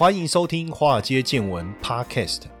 欢迎收听《华尔街见闻》Podcast。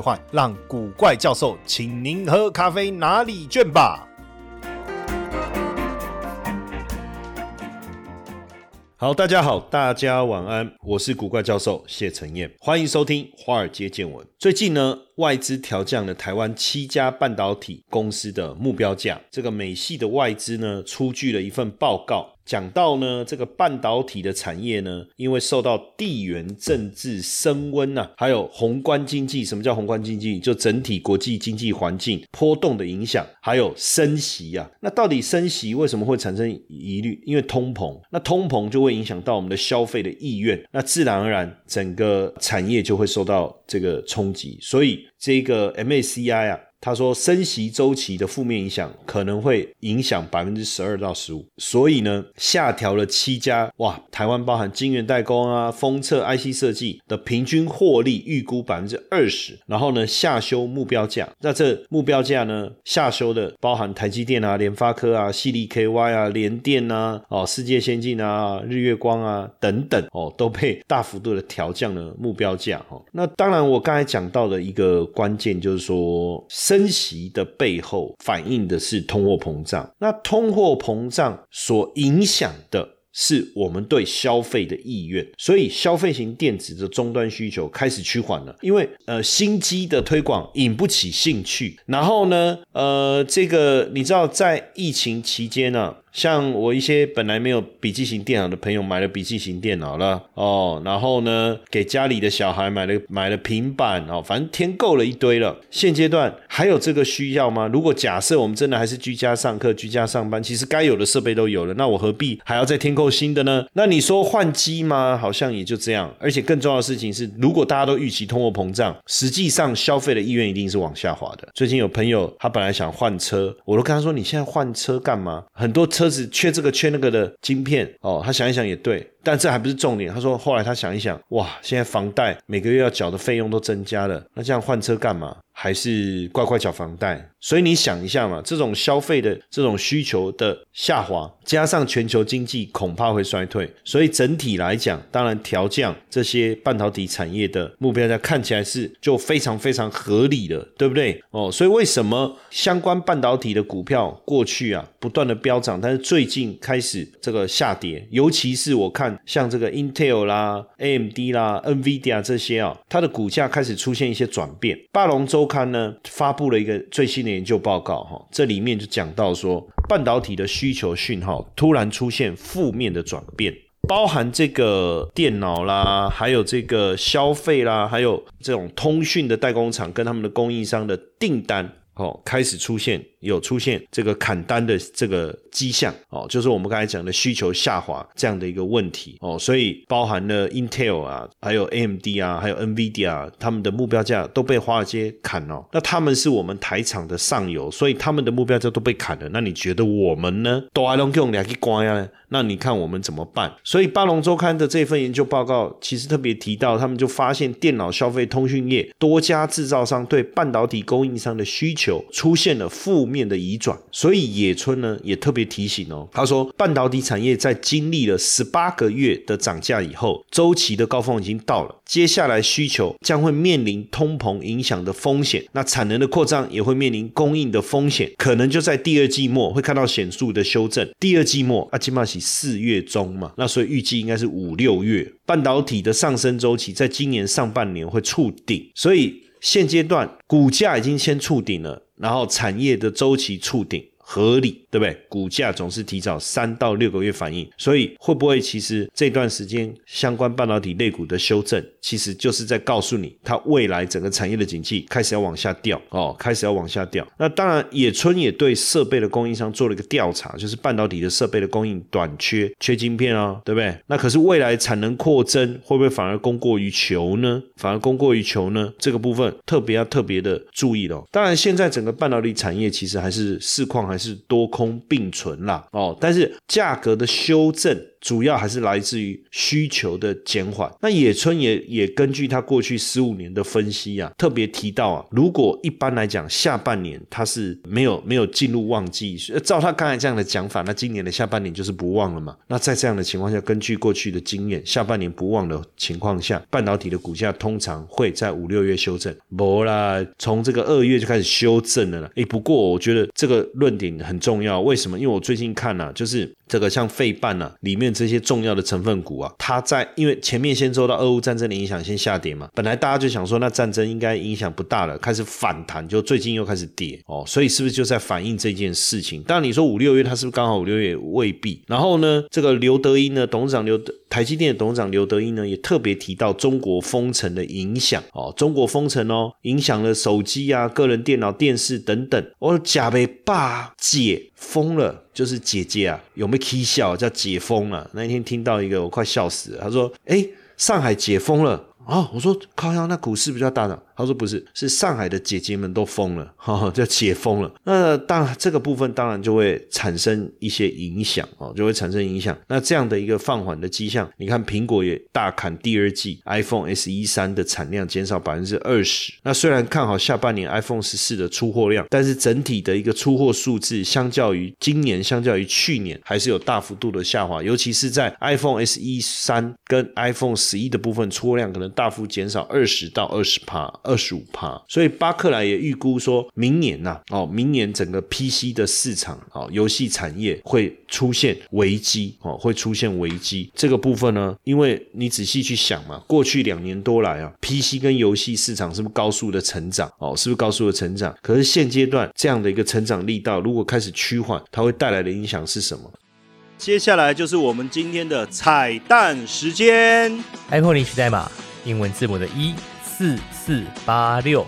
换让古怪教授请您喝咖啡拿礼券吧。好，大家好，大家晚安，我是古怪教授谢承彦，欢迎收听华尔街见闻。最近呢，外资调降了台湾七家半导体公司的目标价。这个美系的外资呢，出具了一份报告。讲到呢，这个半导体的产业呢，因为受到地缘政治升温呐，还有宏观经济，什么叫宏观经济？就整体国际经济环境波动的影响，还有升息啊。那到底升息为什么会产生疑虑？因为通膨，那通膨就会影响到我们的消费的意愿，那自然而然整个产业就会受到这个冲击。所以这个 MACI 啊。他说，升息周期的负面影响可能会影响百分之十二到十五，所以呢，下调了七家哇，台湾包含晶圆代工啊、封测、IC 设计的平均获利预估百分之二十，然后呢，下修目标价。那这目标价呢，下修的包含台积电啊、联发科啊、系力 KY 啊、联电啊、哦、世界先进啊、日月光啊等等哦，都被大幅度的调降了目标价。哦，那当然，我刚才讲到的一个关键就是说。升息的背后反映的是通货膨胀，那通货膨胀所影响的是我们对消费的意愿，所以消费型电子的终端需求开始趋缓了，因为呃新机的推广引不起兴趣，然后呢呃这个你知道在疫情期间呢。像我一些本来没有笔记型电脑的朋友买了笔记型电脑了哦，然后呢给家里的小孩买了买了平板哦，反正添够了一堆了。现阶段还有这个需要吗？如果假设我们真的还是居家上课、居家上班，其实该有的设备都有了，那我何必还要再添购新的呢？那你说换机吗？好像也就这样。而且更重要的事情是，如果大家都预期通货膨胀，实际上消费的意愿一定是往下滑的。最近有朋友他本来想换车，我都跟他说：“你现在换车干嘛？很多车。”就是缺这个缺那个的晶片哦，他想一想也对。但这还不是重点。他说，后来他想一想，哇，现在房贷每个月要缴的费用都增加了，那这样换车干嘛？还是乖乖缴房贷？所以你想一下嘛，这种消费的这种需求的下滑，加上全球经济恐怕会衰退，所以整体来讲，当然调降这些半导体产业的目标价，看起来是就非常非常合理的，对不对？哦，所以为什么相关半导体的股票过去啊不断的飙涨，但是最近开始这个下跌，尤其是我看。像这个 Intel 啦、AMD 啦、NVIDIA 这些啊，它的股价开始出现一些转变。霸龙周刊呢发布了一个最新的研究报告，哈，这里面就讲到说，半导体的需求讯号突然出现负面的转变，包含这个电脑啦，还有这个消费啦，还有这种通讯的代工厂跟他们的供应商的订单，哦，开始出现。有出现这个砍单的这个迹象哦，就是我们刚才讲的需求下滑这样的一个问题哦，所以包含了 Intel 啊，还有 AMD 啊，还有 NVIDIA 啊，他们的目标价都被华尔街砍了。那他们是我们台厂的上游，所以他们的目标价都被砍了。那你觉得我们呢？那你看我们怎么办？所以巴龙周刊的这份研究报告其实特别提到，他们就发现电脑消费通讯业多家制造商对半导体供应商的需求出现了负。面的移转，所以野村呢也特别提醒哦，他说半导体产业在经历了十八个月的涨价以后，周期的高峰已经到了，接下来需求将会面临通膨影响的风险，那产能的扩张也会面临供应的风险，可能就在第二季末会看到显著的修正。第二季末阿基玛喜四月中嘛，那所以预计应该是五六月，半导体的上升周期在今年上半年会触顶，所以现阶段股价已经先触顶了。然后产业的周期触顶，合理，对不对？股价总是提早三到六个月反应，所以会不会其实这段时间相关半导体类股的修正，其实就是在告诉你，它未来整个产业的景气开始要往下掉哦，开始要往下掉。那当然，野村也对设备的供应商做了一个调查，就是半导体的设备的供应短缺，缺晶片啊，对不对？那可是未来产能扩增，会不会反而供过于求呢？反而供过于求呢？这个部分特别要特别的注意了。当然，现在整个半导体产业其实还是市况还是多空并存啦，哦，但是价格的修正。主要还是来自于需求的减缓。那野村也也根据他过去十五年的分析啊，特别提到啊，如果一般来讲下半年它是没有没有进入旺季，照他刚才这样的讲法，那今年的下半年就是不旺了嘛。那在这样的情况下，根据过去的经验，下半年不旺的情况下，半导体的股价通常会在五六月修正。不啦，从这个二月就开始修正了。哎，不过我觉得这个论点很重要。为什么？因为我最近看了，就是这个像费半啊里面。这些重要的成分股啊，它在因为前面先受到俄乌战争的影响，先下跌嘛。本来大家就想说，那战争应该影响不大了，开始反弹，就最近又开始跌哦。所以是不是就在反映这件事情？但你说五六月，它是不是刚好五六月未必？然后呢，这个刘德英呢，董事长刘德台积电的董事长刘德英呢，也特别提到中国封城的影响哦。中国封城哦，影响了手机啊、个人电脑、电视等等。我假被爸解封了。就是姐姐啊，有没有 K 笑叫解封了？那一天听到一个，我快笑死了。他说：“哎，上海解封了。”啊，我说靠呀，那股市不要大涨。他说不是，是上海的姐姐们都疯了，哈，叫解封了。那当然这个部分当然就会产生一些影响哦，就会产生影响。那这样的一个放缓的迹象，你看苹果也大砍第二季 iPhone S e 三的产量减少百分之二十。那虽然看好下半年 iPhone 十四的出货量，但是整体的一个出货数字，相较于今年，相较于去年，还是有大幅度的下滑。尤其是在 iPhone S e 三跟 iPhone 十一的部分，出货量可能。大幅减少二十到二十帕，二十五帕，所以巴克莱也预估说，明年呐，哦，明年整个 PC 的市场，哦，游戏产业会出现危机，哦，会出现危机。这个部分呢，因为你仔细去想嘛，过去两年多来啊，PC 跟游戏市场是不是高速的成长？哦，是不是高速的成长？可是现阶段这样的一个成长力道，如果开始趋缓，它会带来的影响是什么？接下来就是我们今天的彩蛋时间，iPhone 领取代码。英文字母的一四四八六，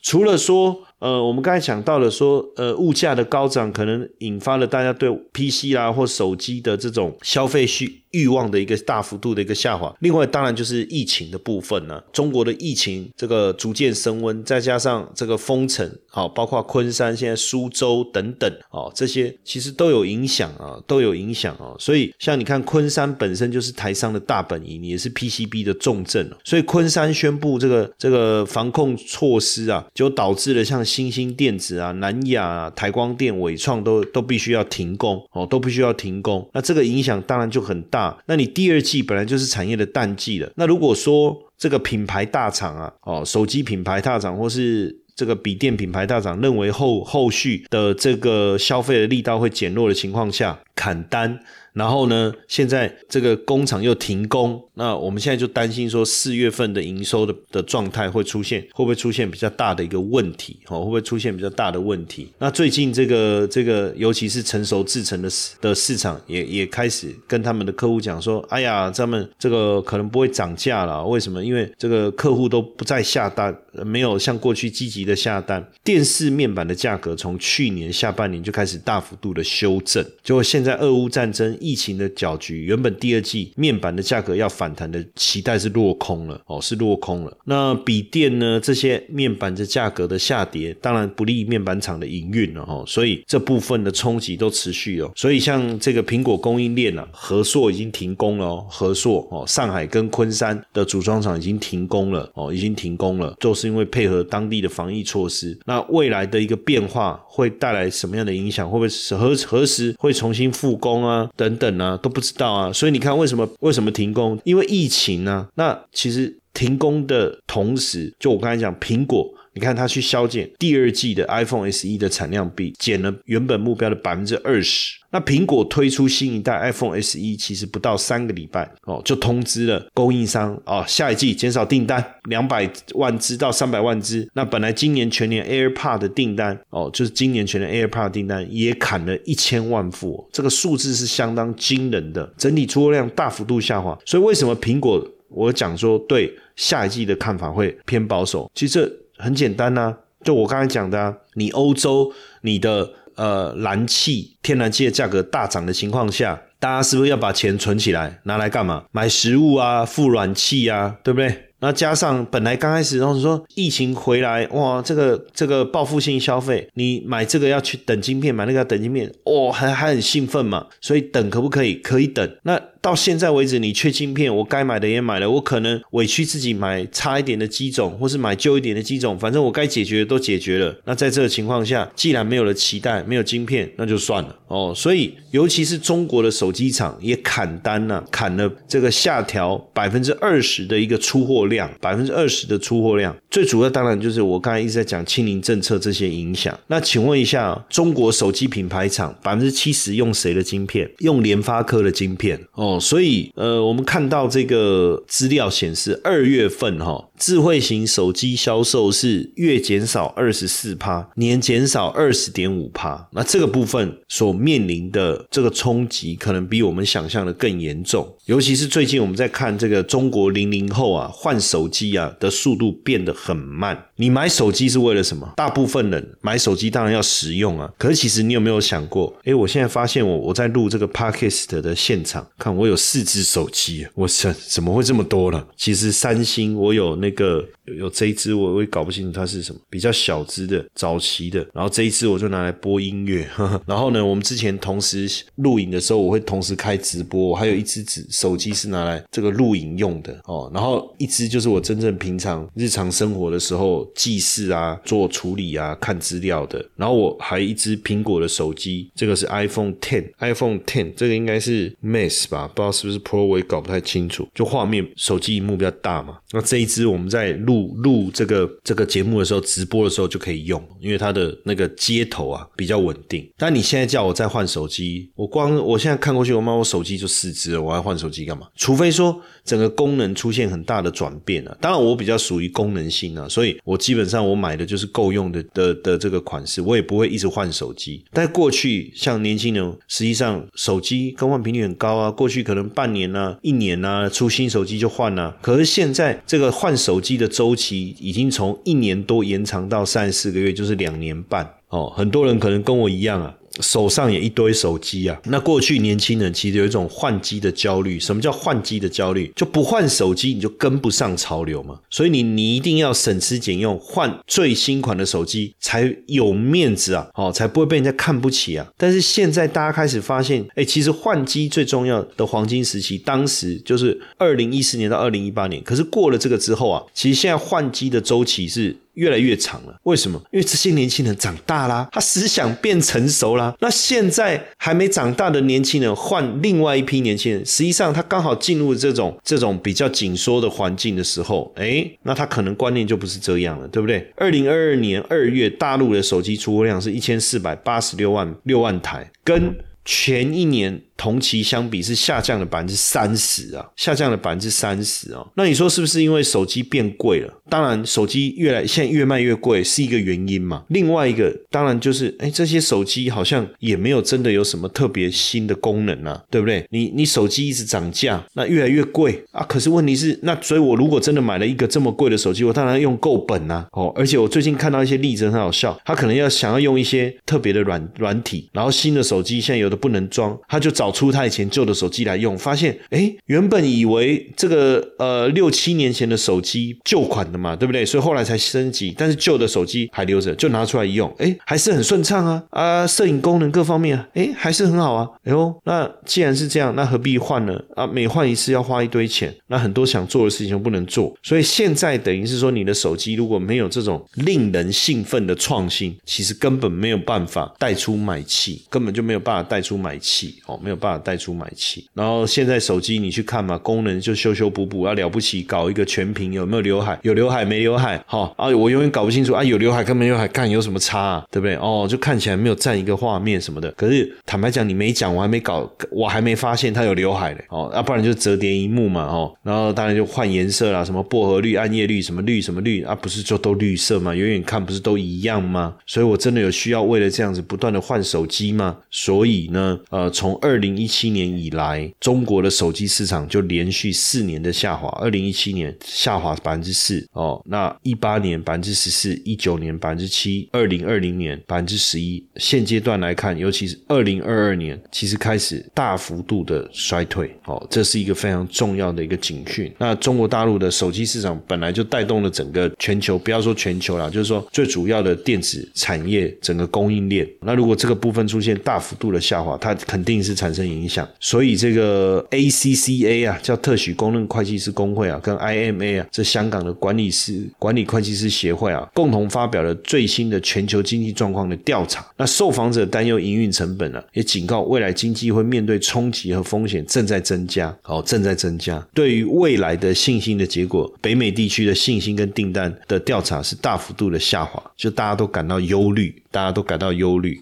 除了说。呃，我们刚才讲到了说，呃，物价的高涨可能引发了大家对 PC 啦或手机的这种消费需欲望的一个大幅度的一个下滑。另外，当然就是疫情的部分呢，中国的疫情这个逐渐升温，再加上这个封城，好，包括昆山、现在苏州等等，哦，这些其实都有影响啊，都有影响啊。所以，像你看，昆山本身就是台商的大本营，也是 PCB 的重镇，所以昆山宣布这个这个防控措施啊，就导致了像。新兴电子啊、南亚、啊、台光电、伟创都都必须要停工哦，都必须要停工。那这个影响当然就很大。那你第二季本来就是产业的淡季了。那如果说这个品牌大厂啊，哦，手机品牌大厂或是这个笔电品牌大厂认为后后续的这个消费的力道会减弱的情况下，砍单。然后呢？现在这个工厂又停工，那我们现在就担心说四月份的营收的的状态会出现，会不会出现比较大的一个问题？哦，会不会出现比较大的问题？那最近这个这个，尤其是成熟制成的市的市场，也也开始跟他们的客户讲说：“哎呀，咱们这个可能不会涨价了。为什么？因为这个客户都不再下单，没有像过去积极的下单。电视面板的价格从去年下半年就开始大幅度的修正，结果现在俄乌战争。”疫情的搅局，原本第二季面板的价格要反弹的期待是落空了哦，是落空了。那笔电呢？这些面板的价格的下跌，当然不利面板厂的营运了哦，所以这部分的冲击都持续哦。所以像这个苹果供应链啊，和硕已经停工了哦，和硕哦，上海跟昆山的组装厂已经停工了哦，已经停工了，就是因为配合当地的防疫措施。那未来的一个变化会带来什么样的影响？会不会何何时会重新复工啊？等。等啊都不知道啊，所以你看为什么为什么停工？因为疫情呢。那其实停工的同时，就我刚才讲，苹果你看它去削减第二季的 iPhone SE 的产量比，减了原本目标的百分之二十。那苹果推出新一代 iPhone SE，其实不到三个礼拜哦，就通知了供应商哦，下一季减少订单两百万只到三百万只。那本来今年全年 AirPod 的订单哦，就是今年全年 AirPod 订单也砍了一千万副，这个数字是相当惊人的，整体出货量大幅度下滑。所以为什么苹果我讲说对下一季的看法会偏保守？其实这很简单呐，就我刚才讲的，啊，你欧洲你的。呃，燃气、天然气的价格大涨的情况下，大家是不是要把钱存起来，拿来干嘛？买食物啊，付暖气啊，对不对？那加上本来刚开始，然后说疫情回来，哇，这个这个报复性消费，你买这个要去等芯片，买那个要等芯片，哦，还还很兴奋嘛，所以等可不可以？可以等。那到现在为止，你缺晶片，我该买的也买了，我可能委屈自己买差一点的机种，或是买旧一点的机种，反正我该解决的都解决了。那在这个情况下，既然没有了期待，没有晶片，那就算了哦。所以，尤其是中国的手机厂也砍单了，砍了这个下调百分之二十的一个出货量，百分之二十的出货量。最主要当然就是我刚才一直在讲清零政策这些影响。那请问一下，中国手机品牌厂百分之七十用谁的晶片？用联发科的晶片哦。所以，呃，我们看到这个资料显示，二月份哈，智慧型手机销售是月减少二十四趴，年减少二十点五趴。那这个部分所面临的这个冲击，可能比我们想象的更严重。尤其是最近我们在看这个中国零零后啊，换手机啊的速度变得很慢。你买手机是为了什么？大部分人买手机当然要实用啊。可是其实你有没有想过？诶，我现在发现我我在录这个 podcast 的现场，看我有四只手机，我怎怎么会这么多了？其实三星我有那个有这一只，我我也搞不清楚它是什么，比较小只的早期的。然后这一只我就拿来播音乐。然后呢，我们之前同时录影的时候，我会同时开直播。我还有一只纸手机是拿来这个录影用的哦。然后一只就是我真正平常日常生活的时候。记事啊，做处理啊，看资料的。然后我还一只苹果的手机，这个是 iPhone Ten，iPhone Ten，这个应该是 Max 吧，不知道是不是 Pro，我也搞不太清楚。就画面手机荧幕比较大嘛。那这一支我们在录录这个这个节目的时候，直播的时候就可以用，因为它的那个接头啊比较稳定。但你现在叫我再换手机，我光我现在看过去，我妈我手机就四支了，我还换手机干嘛？除非说整个功能出现很大的转变啊。当然我比较属于功能性啊，所以我。基本上我买的就是够用的的的这个款式，我也不会一直换手机。但过去像年轻人，实际上手机更换频率很高啊，过去可能半年啊、一年啊出新手机就换了。可是现在这个换手机的周周期已经从一年多延长到三四个月，就是两年半哦。很多人可能跟我一样啊。手上也一堆手机啊，那过去年轻人其实有一种换机的焦虑。什么叫换机的焦虑？就不换手机你就跟不上潮流嘛。所以你你一定要省吃俭用，换最新款的手机才有面子啊，哦，才不会被人家看不起啊。但是现在大家开始发现，哎，其实换机最重要的黄金时期，当时就是二零一四年到二零一八年。可是过了这个之后啊，其实现在换机的周期是。越来越长了，为什么？因为这些年轻人长大啦，他思想变成熟啦。那现在还没长大的年轻人换另外一批年轻人，实际上他刚好进入这种这种比较紧缩的环境的时候，哎，那他可能观念就不是这样了，对不对？二零二二年二月，大陆的手机出货量是一千四百八十六万六万台，跟前一年。同期相比是下降了百分之三十啊，下降了百分之三十啊。那你说是不是因为手机变贵了？当然，手机越来现在越卖越贵是一个原因嘛。另外一个当然就是，哎，这些手机好像也没有真的有什么特别新的功能啊，对不对？你你手机一直涨价，那越来越贵啊。可是问题是，那所以我如果真的买了一个这么贵的手机，我当然用够本啊。哦，而且我最近看到一些例子很好笑，他可能要想要用一些特别的软软体，然后新的手机现在有的不能装，他就找。找出他以前旧的手机来用，发现哎，原本以为这个呃六七年前的手机旧款的嘛，对不对？所以后来才升级，但是旧的手机还留着，就拿出来一用，哎，还是很顺畅啊啊，摄影功能各方面啊，哎，还是很好啊。哎呦，那既然是这样，那何必换呢？啊，每换一次要花一堆钱，那很多想做的事情都不能做。所以现在等于是说，你的手机如果没有这种令人兴奋的创新，其实根本没有办法带出买气，根本就没有办法带出买气哦，没有。有办法带出买气。然后现在手机你去看嘛，功能就修修补补啊，了不起，搞一个全屏有没有刘海？有刘海没刘海？哈啊，我永远搞不清楚啊，有刘海跟没刘海看有什么差啊？对不对？哦，就看起来没有占一个画面什么的。可是坦白讲，你没讲，我还没搞，我还没发现它有刘海嘞。哦，要不然就折叠荧幕嘛。哦，然后当然就换颜色啦，什么薄荷绿、暗夜绿，什么绿什么绿啊，不是就都绿色吗？远远看不是都一样吗？所以我真的有需要为了这样子不断的换手机吗？所以呢，呃，从二零零一七年以来，中国的手机市场就连续四年的下滑。二零一七年下滑百分之四，哦，那一八年百分之十四，一九年百分之七，二零二零年百分之十一。现阶段来看，尤其是二零二二年，其实开始大幅度的衰退。哦，这是一个非常重要的一个警讯。那中国大陆的手机市场本来就带动了整个全球，不要说全球啦，就是说最主要的电子产业整个供应链。那如果这个部分出现大幅度的下滑，它肯定是产影响。所以这个 ACCA 啊，叫特许公认会计师工会啊，跟 IMA 啊，这香港的管理师管理会计师协会啊，共同发表了最新的全球经济状况的调查。那受访者担忧营运成本啊，也警告未来经济会面对冲击和风险正在增加。哦，正在增加。对于未来的信心的结果，北美地区的信心跟订单的调查是大幅度的下滑，就大家都感到忧虑，大家都感到忧虑。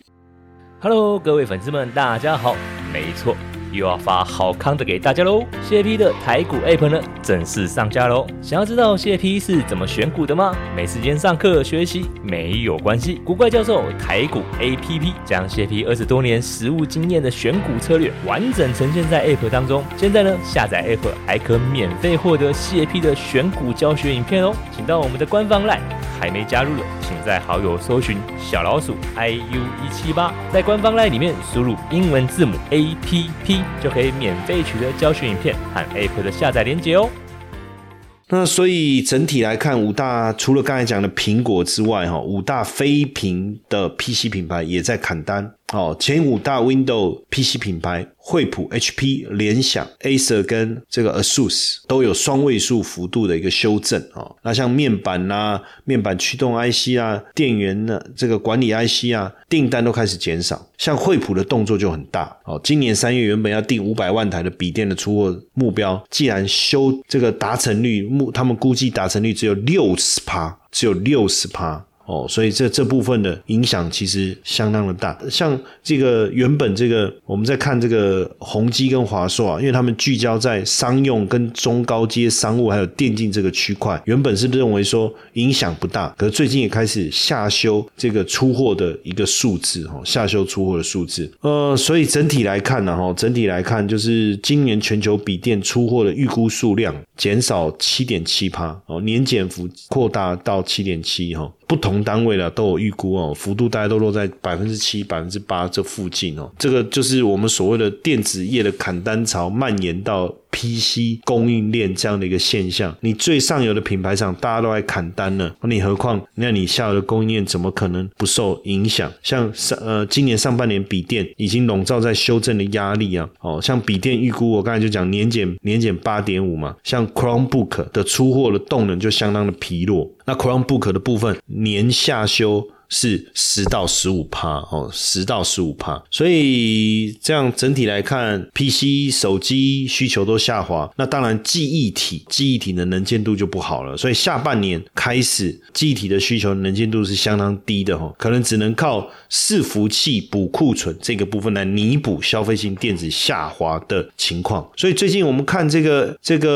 Hello，各位粉丝们，大家好。没错。又要发好康的给大家喽！谢 P 的台股 App 呢正式上架喽！想要知道谢 P 是怎么选股的吗？没时间上课学习没有关系，古怪教授台股 APP 将谢 P 二十多年实务经验的选股策略完整呈现在 App 当中。现在呢，下载 App 还可免费获得谢 P 的选股教学影片哦！请到我们的官方 LINE，还没加入的，请在好友搜寻小老鼠 iu 一七八，在官方 LINE 里面输入英文字母 APP。就可以免费取得教学影片和 App 的下载链接哦。那所以整体来看，五大除了刚才讲的苹果之外，哈，五大非屏的 PC 品牌也在砍单。哦，前五大 Windows PC 品牌，惠普、HP、联想、Acer 跟这个 ASUS 都有双位数幅度的一个修正哦。那像面板呐、面板驱动 IC 啊、电源呢、这个管理 IC 啊，订单都开始减少。像惠普的动作就很大哦，今年三月原本要订五百万台的笔电的出货目标，既然修这个达成率，目他们估计达成率只有六十趴，只有六十趴。哦，所以这这部分的影响其实相当的大。像这个原本这个我们在看这个宏基跟华硕啊，因为他们聚焦在商用跟中高阶商务还有电竞这个区块，原本是认为说影响不大，可是最近也开始下修这个出货的一个数字哈，下修出货的数字。呃，所以整体来看呢，哈，整体来看就是今年全球笔电出货的预估数量减少七点七趴哦，年减幅扩大到七点七哈。不同单位的都有预估哦，幅度大概都落在百分之七、百分之八这附近哦。这个就是我们所谓的电子业的砍单潮蔓延到。PC 供应链这样的一个现象，你最上游的品牌厂大家都在砍单了，你何况那你下游的供应链怎么可能不受影响？像上呃今年上半年笔电已经笼罩在修正的压力啊，哦，像笔电预估我刚才就讲年减年减八点五嘛，像 Chromebook 的出货的动能就相当的疲弱，那 Chromebook 的部分年下修。是十到十五帕哦，十到十五帕，所以这样整体来看，PC 手机需求都下滑，那当然记忆体记忆体的能见度就不好了，所以下半年开始记忆体的需求能见度是相当低的哈，可能只能靠伺服器补库存这个部分来弥补消费性电子下滑的情况，所以最近我们看这个这个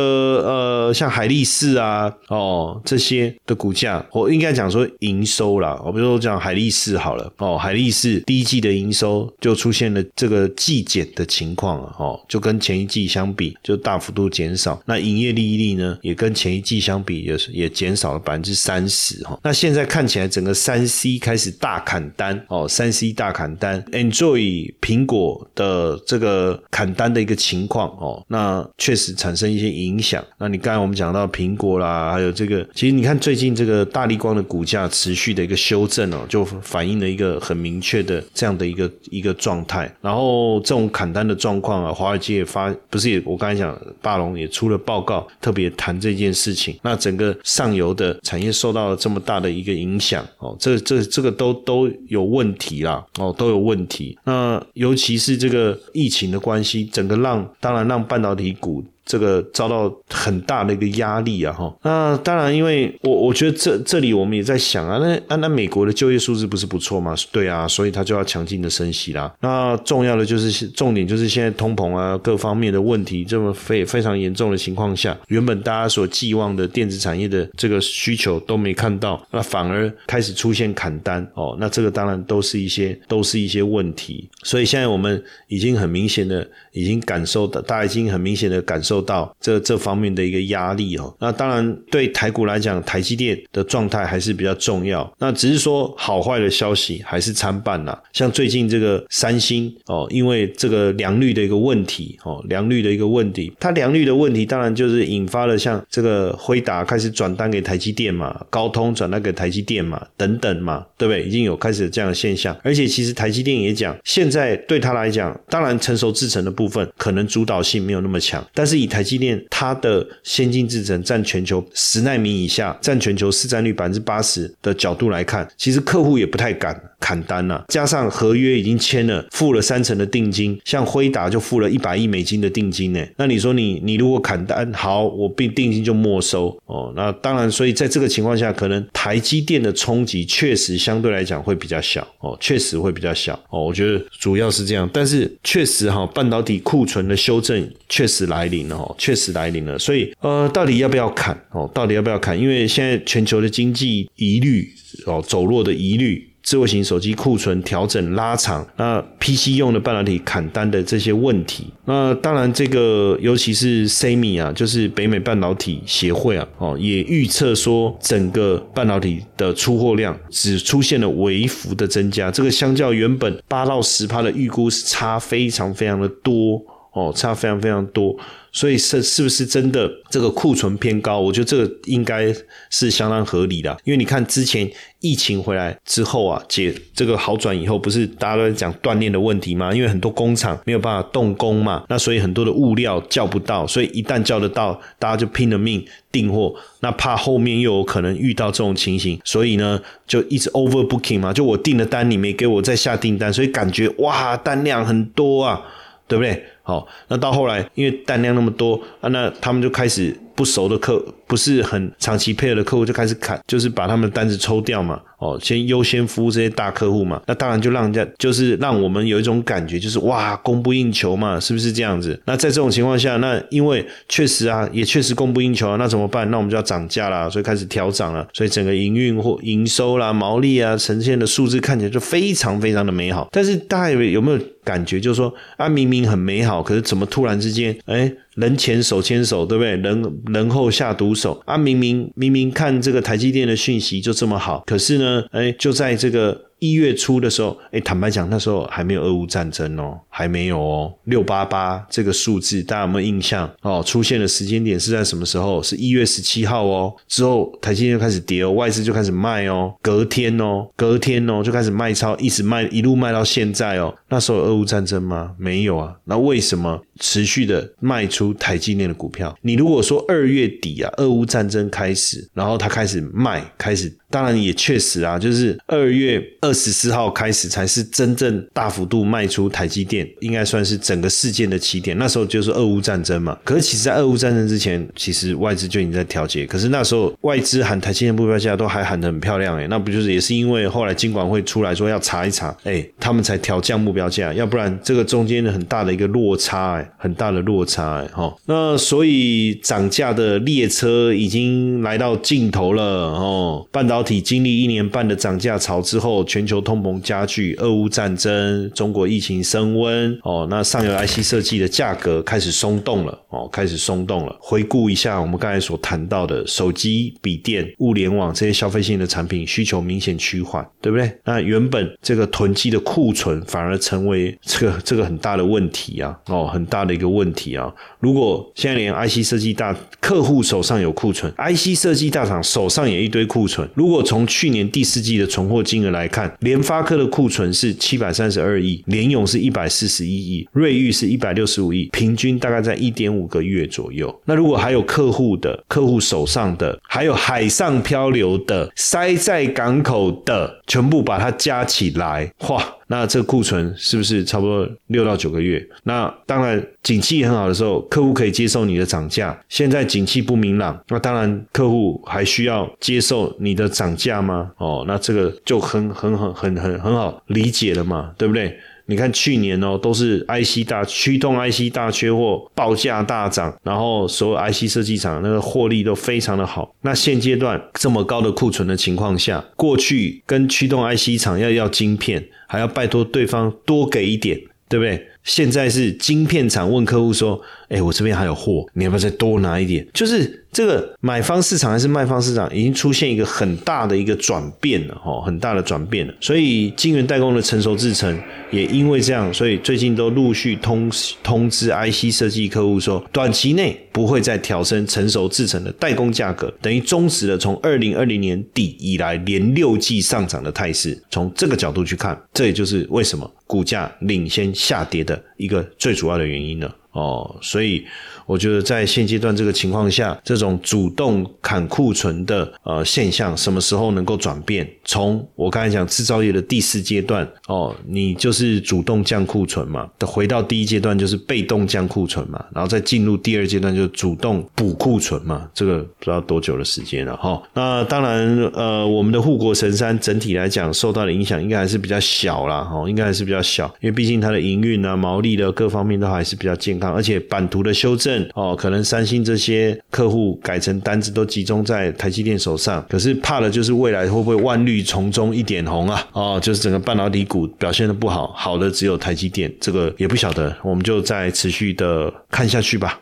呃，像海力士啊哦这些的股价，我应该讲说营收啦，我比如说。讲海力士好了哦，海力士第一季的营收就出现了这个季减的情况了哦，就跟前一季相比就大幅度减少。那营业利率呢，也跟前一季相比也是也减少了百分之三十哈。那现在看起来整个三 C 开始大砍单哦，三 C 大砍单，Enjoy 苹果的这个砍单的一个情况哦，那确实产生一些影响。那你刚才我们讲到苹果啦，还有这个，其实你看最近这个大力光的股价持续的一个修正。就反映了一个很明确的这样的一个一个状态。然后这种砍单的状况啊，华尔街也发不是也我刚才讲，霸龙也出了报告，特别谈这件事情。那整个上游的产业受到了这么大的一个影响哦，这这这个都都有问题啦哦，都有问题。那尤其是这个疫情的关系，整个让当然让半导体股。这个遭到很大的一个压力啊，哈。那当然，因为我我觉得这这里我们也在想啊，那那那美国的就业数字不是不错吗？对啊，所以他就要强劲的升息啦。那重要的就是重点就是现在通膨啊各方面的问题这么非非常严重的情况下，原本大家所寄望的电子产业的这个需求都没看到，那反而开始出现砍单哦。那这个当然都是一些都是一些问题。所以现在我们已经很明显的已经感受到，大家已经很明显的感受。受到这这方面的一个压力哦，那当然对台股来讲，台积电的状态还是比较重要。那只是说好坏的消息还是参半啦。像最近这个三星哦，因为这个良率的一个问题哦，良率的一个问题，它良率的问题当然就是引发了像这个辉达开始转单给台积电嘛，高通转单给台积电嘛，等等嘛，对不对？已经有开始这样的现象。而且其实台积电也讲，现在对他来讲，当然成熟制程的部分可能主导性没有那么强，但是以台积电它的先进制程占全球十纳米以下，占全球市占率百分之八十的角度来看，其实客户也不太敢砍单了。加上合约已经签了，付了三成的定金，像辉达就付了一百亿美金的定金呢。那你说你你如果砍单，好，我并定金就没收哦。那当然，所以在这个情况下，可能台积电的冲击确实相对来讲会比较小哦，确实会比较小哦。我觉得主要是这样，但是确实哈，半导体库存的修正确实来临了。哦确实来临了，所以呃，到底要不要砍哦？到底要不要砍？因为现在全球的经济疑虑哦，走弱的疑虑，智慧型手机库存调整拉长，那 PC 用的半导体砍单的这些问题，那当然这个尤其是 SEMI 啊，就是北美半导体协会啊，哦，也预测说整个半导体的出货量只出现了微幅的增加，这个相较原本八到十趴的预估是差非常非常的多哦，差非常非常多。所以是是不是真的这个库存偏高？我觉得这个应该是相当合理的，因为你看之前疫情回来之后啊，解这个好转以后，不是大家都在讲锻炼的问题吗？因为很多工厂没有办法动工嘛，那所以很多的物料叫不到，所以一旦叫得到，大家就拼了命订货，那怕后面又有可能遇到这种情形，所以呢就一直 over booking 嘛，就我订的单，你没给我再下订单，所以感觉哇单量很多啊，对不对？好，那到后来，因为单量那么多啊，那他们就开始不熟的客，不是很长期配合的客户就开始砍，就是把他们的单子抽掉嘛。哦，先优先服务这些大客户嘛，那当然就让人家就是让我们有一种感觉，就是哇，供不应求嘛，是不是这样子？那在这种情况下，那因为确实啊，也确实供不应求啊，那怎么办？那我们就要涨价啦，所以开始调涨了，所以整个营运或营收啦、毛利啊呈现的数字看起来就非常非常的美好。但是大家有有没有感觉，就是说啊，明明很美好。可是怎么突然之间，哎，人前手牵手，对不对？人人后下毒手啊！明明明明看这个台积电的讯息就这么好，可是呢，嗯哎，就在这个。一月初的时候，哎，坦白讲，那时候还没有俄乌战争哦，还没有哦。六八八这个数字，大家有没有印象？哦，出现的时间点是在什么时候？是一月十七号哦。之后台积电就开始跌哦，外资就开始卖哦。隔天哦，隔天哦，就开始卖超，一直卖，一路卖到现在哦。那时候俄乌战争吗？没有啊。那为什么持续的卖出台积电的股票？你如果说二月底啊，俄乌战争开始，然后他开始卖，开始。当然也确实啊，就是二月二十四号开始才是真正大幅度卖出台积电，应该算是整个事件的起点。那时候就是俄乌战争嘛。可是其实，在俄乌战争之前，其实外资就已经在调节。可是那时候外资喊台积电目标价都还喊得很漂亮哎，那不就是也是因为后来金管会出来说要查一查，哎，他们才调降目标价，要不然这个中间的很大的一个落差哎，很大的落差哎，哈。那所以涨价的列车已经来到尽头了哦，半导。体经历一年半的涨价潮之后，全全球通膨加剧，俄乌战争，中国疫情升温，哦，那上游 IC 设计的价格开始松动了，哦，开始松动了。回顾一下我们刚才所谈到的手机、笔电、物联网这些消费性的产品需求明显趋缓，对不对？那原本这个囤积的库存反而成为这个这个很大的问题啊，哦，很大的一个问题啊。如果现在连 IC 设计大客户手上有库存，IC 设计大厂手上也一堆库存，如果从去年第四季的存货金额来看，联发科的库存是七百三十二亿，联咏是一百四十一亿，瑞昱是一百六十五亿，平均大概在一点五个月左右。那如果还有客户的客户手上的，还有海上漂流的，塞在港口的，全部把它加起来，哇！那这库存是不是差不多六到九个月？那当然，景气很好的时候，客户可以接受你的涨价。现在景气不明朗，那当然客户还需要接受你的涨价吗？哦，那这个就很很很很很很好理解了嘛，对不对？你看去年哦，都是 IC 大驱动 IC 大缺货，报价大涨，然后所有 IC 设计厂那个获利都非常的好。那现阶段这么高的库存的情况下，过去跟驱动 IC 厂要要晶片，还要拜托对方多给一点，对不对？现在是晶片厂问客户说：“哎，我这边还有货，你要不要再多拿一点？”就是这个买方市场还是卖方市场，已经出现一个很大的一个转变了，哈，很大的转变了。所以晶圆代工的成熟制程也因为这样，所以最近都陆续通通知 IC 设计客户说，短期内不会再调升成熟制程的代工价格，等于终止了从二零二零年底以来连六季上涨的态势。从这个角度去看，这也就是为什么股价领先下跌的。一个最主要的原因呢，哦，所以。我觉得在现阶段这个情况下，这种主动砍库存的呃现象，什么时候能够转变？从我刚才讲制造业的第四阶段哦，你就是主动降库存嘛，的回到第一阶段就是被动降库存嘛，然后再进入第二阶段就主动补库存嘛，这个不知道多久的时间了哈。那当然呃，我们的护国神山整体来讲受到的影响应该还是比较小啦，哈，应该还是比较小，因为毕竟它的营运啊、毛利的各方面都还是比较健康，而且版图的修正。哦，可能三星这些客户改成单子都集中在台积电手上，可是怕的就是未来会不会万绿丛中一点红啊？哦，就是整个半导体股表现的不好，好的只有台积电，这个也不晓得，我们就再持续的看下去吧。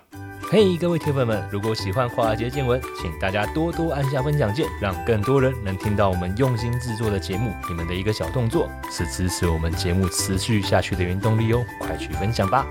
嘿，各位铁粉们，如果喜欢华尔街见闻，请大家多多按下分享键，让更多人能听到我们用心制作的节目。你们的一个小动作，是支持我们节目持续下去的原动力哦，快去分享吧。